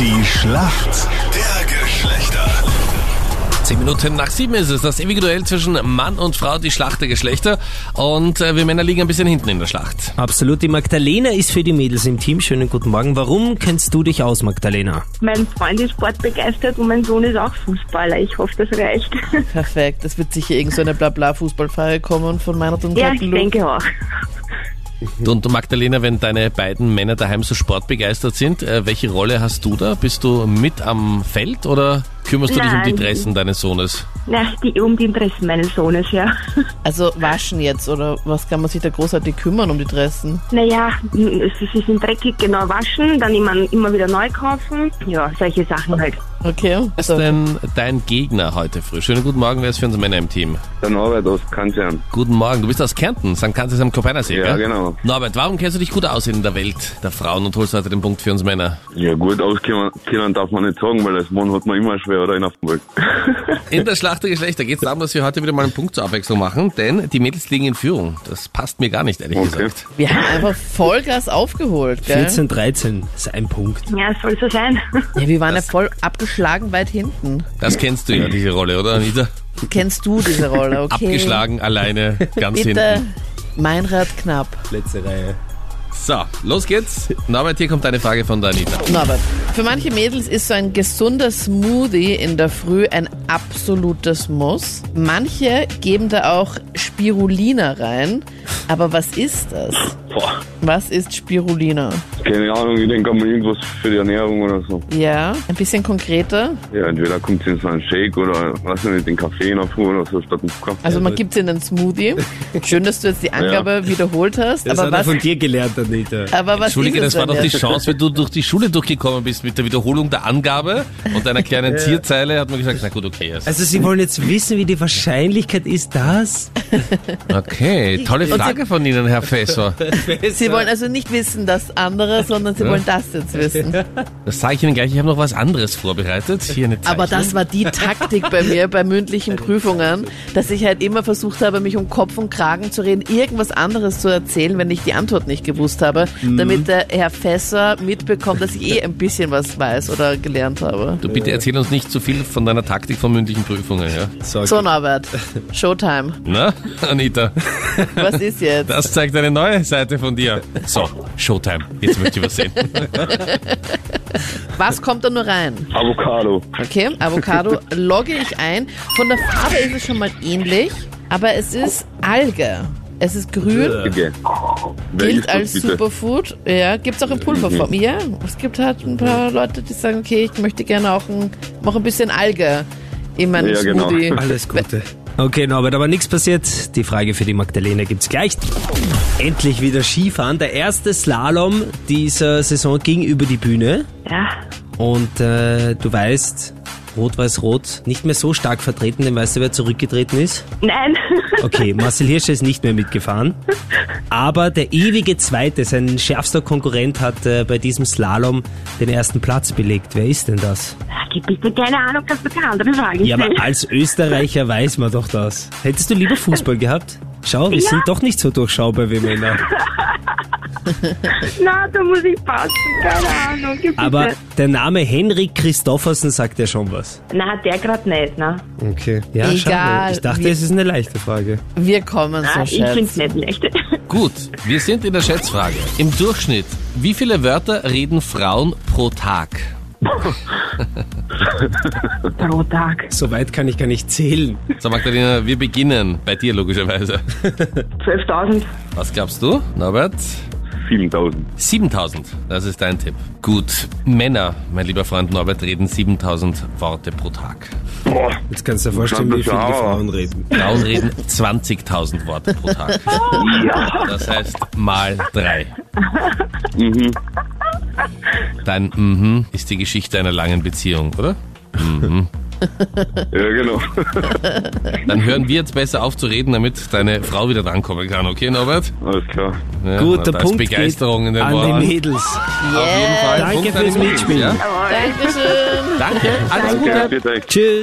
Die Schlacht der Geschlechter. Zehn Minuten nach sieben ist es, das ewige Duell zwischen Mann und Frau, die Schlacht der Geschlechter. Und äh, wir Männer liegen ein bisschen hinten in der Schlacht. Absolut. Die Magdalena ist für die Mädels im Team. Schönen guten Morgen. Warum kennst du dich aus, Magdalena? Mein Freund ist sportbegeistert und mein Sohn ist auch Fußballer. Ich hoffe, das reicht. Perfekt. Es wird sicher irgend so eine Blabla-Fußballfeier kommen von Meinert und Ja, ich denke auch. Und Magdalena, wenn deine beiden Männer daheim so sportbegeistert sind, äh, welche Rolle hast du da? Bist du mit am Feld oder kümmerst du dich um die Nein. Interessen deines Sohnes? Na, die, um die Interessen meines Sohnes, ja. Also waschen jetzt oder was kann man sich da großartig kümmern um die Dressen? Naja, es ist sind dreckig, genau waschen, dann immer, immer wieder neu kaufen. Ja, solche Sachen halt. Okay. Wer ist denn dein Gegner heute früh? Schönen guten Morgen, wer ist für uns Männer im Team? Der Norbert aus Kanzern. Guten Morgen, du bist aus Kärnten, St. Kanzis am Kopeinersee, Ja, gell? genau. Norbert, warum kennst du dich gut aus in der Welt der Frauen und holst heute den Punkt für uns Männer? Ja, gut auskennen darf man nicht sagen, weil das Mann hat man immer schwer oder in Offenburg. In der Schlacht der Geschlechter geht es darum, dass wir heute wieder mal einen Punkt zur Abwechslung machen, denn die Mädels liegen in Führung. Das passt mir gar nicht, ehrlich Okay. gesagt. Wir haben einfach Vollgas aufgeholt, gell? 14, 13 ist ein Punkt. Ja, soll so sein. Ja, wir waren ja voll abgeschlagen weit hinten. Das kennst du ja, diese Rolle, oder Anita? Kennst du diese Rolle, okay? Abgeschlagen, alleine, ganz Bitte, hinten. Meinrad knapp. Letzte Reihe. So, los geht's. Norbert, hier kommt eine Frage von der Anita. Norbert, für manche Mädels ist so ein gesunder Smoothie in der Früh ein absolutes Muss. Manche geben da auch Spirulina rein. Aber was ist das? Boah, Was ist Spirulina? keine Ahnung, ich denke mal irgendwas für die Ernährung oder so. Ja, ein bisschen konkreter. Ja, entweder kommt es in so einen Shake oder, weiß ich nicht, den Kaffee in der Früh oder so statt dem Kaffee. Also man gibt es in einen Smoothie. Schön, dass du jetzt die Angabe wiederholt hast. Das aber hat er was, von dir gelernt, Anita. aber was Entschuldige, ist es das war denn doch die jetzt? Chance, wenn du durch die Schule durchgekommen bist mit der Wiederholung der Angabe und einer kleinen Zierzeile, hat man gesagt, na gut, okay. Yes. Also Sie wollen jetzt wissen, wie die Wahrscheinlichkeit ist, dass... Okay, tolle Frage von Ihnen, Herr Fessor. Sie wollen also nicht wissen, das andere, sondern sie wollen das jetzt wissen. Das sage ich Ihnen gleich, ich habe noch was anderes vorbereitet. Hier eine Aber das war die Taktik bei mir bei mündlichen Prüfungen, dass ich halt immer versucht habe, mich um Kopf und Kragen zu reden, irgendwas anderes zu erzählen, wenn ich die Antwort nicht gewusst habe, damit der Herr Fässer mitbekommt, dass ich eh ein bisschen was weiß oder gelernt habe. Du bitte erzähl uns nicht zu viel von deiner Taktik von mündlichen Prüfungen, ja? So, So, Norbert, Showtime. Na, Anita, Was ist jetzt? Das zeigt eine neue Seite von dir. So, Showtime. Jetzt möchte ich was sehen. Was kommt da nur rein? Avocado. Okay, Avocado logge ich ein. Von der Farbe ist es schon mal ähnlich, aber es ist Alge. Es ist grün, Okay. Gilt als bitte? Superfood. Ja, gibt's auch in Pulverform. Ja, es gibt halt ein paar Leute, die sagen, okay, ich möchte gerne auch ein, noch ein bisschen Alge in meinem Ja, genau. Smoothie. Alles Gute. Okay, Norbert, aber nichts passiert. Die Frage für die Magdalena gibt's gleich. Endlich wieder Skifahren. Der erste Slalom dieser Saison ging über die Bühne. Ja, Und äh, du weißt, Rot-Weiß-Rot nicht mehr so stark vertreten, denn weißt du, wer zurückgetreten ist? nein. Okay, Marcel Hirscher ist nicht mehr mitgefahren. Aber der ewige Zweite, sein schärfster Konkurrent, hat äh, bei diesem Slalom den ersten Platz belegt. Wer ist denn das? Gib bitte keine Ahnung, kannst du keine andere Fragen Ja, aber als Österreicher weiß man doch das. Hättest du lieber Fußball gehabt? Schau, wir Ja. sind doch nicht so durchschaubar wie Männer. Na, da muss ich passen, keine Ahnung. Gib bitte. Aber der Name Henrik Christoffersen sagt ja schon was. Na, der gerade nicht, ne? Okay. Ja, Egal, schade. Ich dachte, wir- es ist eine leichte Frage. Wir kommen Ah, so ich find's Schatz. nicht leicht. Gut, wir sind in der Schätzfrage. Im Durchschnitt, wie viele Wörter reden Frauen pro Tag? Pro Tag. So weit kann ich gar nicht zählen. So, Magdalena, wir beginnen bei dir logischerweise. 12.000. Was glaubst du, Norbert? 7000. 7000, das ist dein Tipp. Gut, Männer, mein lieber Freund Norbert, reden 7000 Worte pro Tag. Boah, Jetzt kannst du dir vorstellen, wie viel die Frauen reden. Frauen reden 20.000 Worte pro Tag. Das heißt mal drei. mhm. Dein Mhm ist die Geschichte einer langen Beziehung, oder? Ja, genau. Dann hören wir jetzt besser auf zu reden, damit deine Frau wieder drankommen kann, okay, Norbert? Alles klar. Ja, Gut, der da ist Punkt Begeisterung geht in den an Worten. die Mädels. Auf jeden Fall. Danke Punkt fürs Mitspielen. Ja? Dankeschön. Danke, alles Danke, Gute. Tschüss.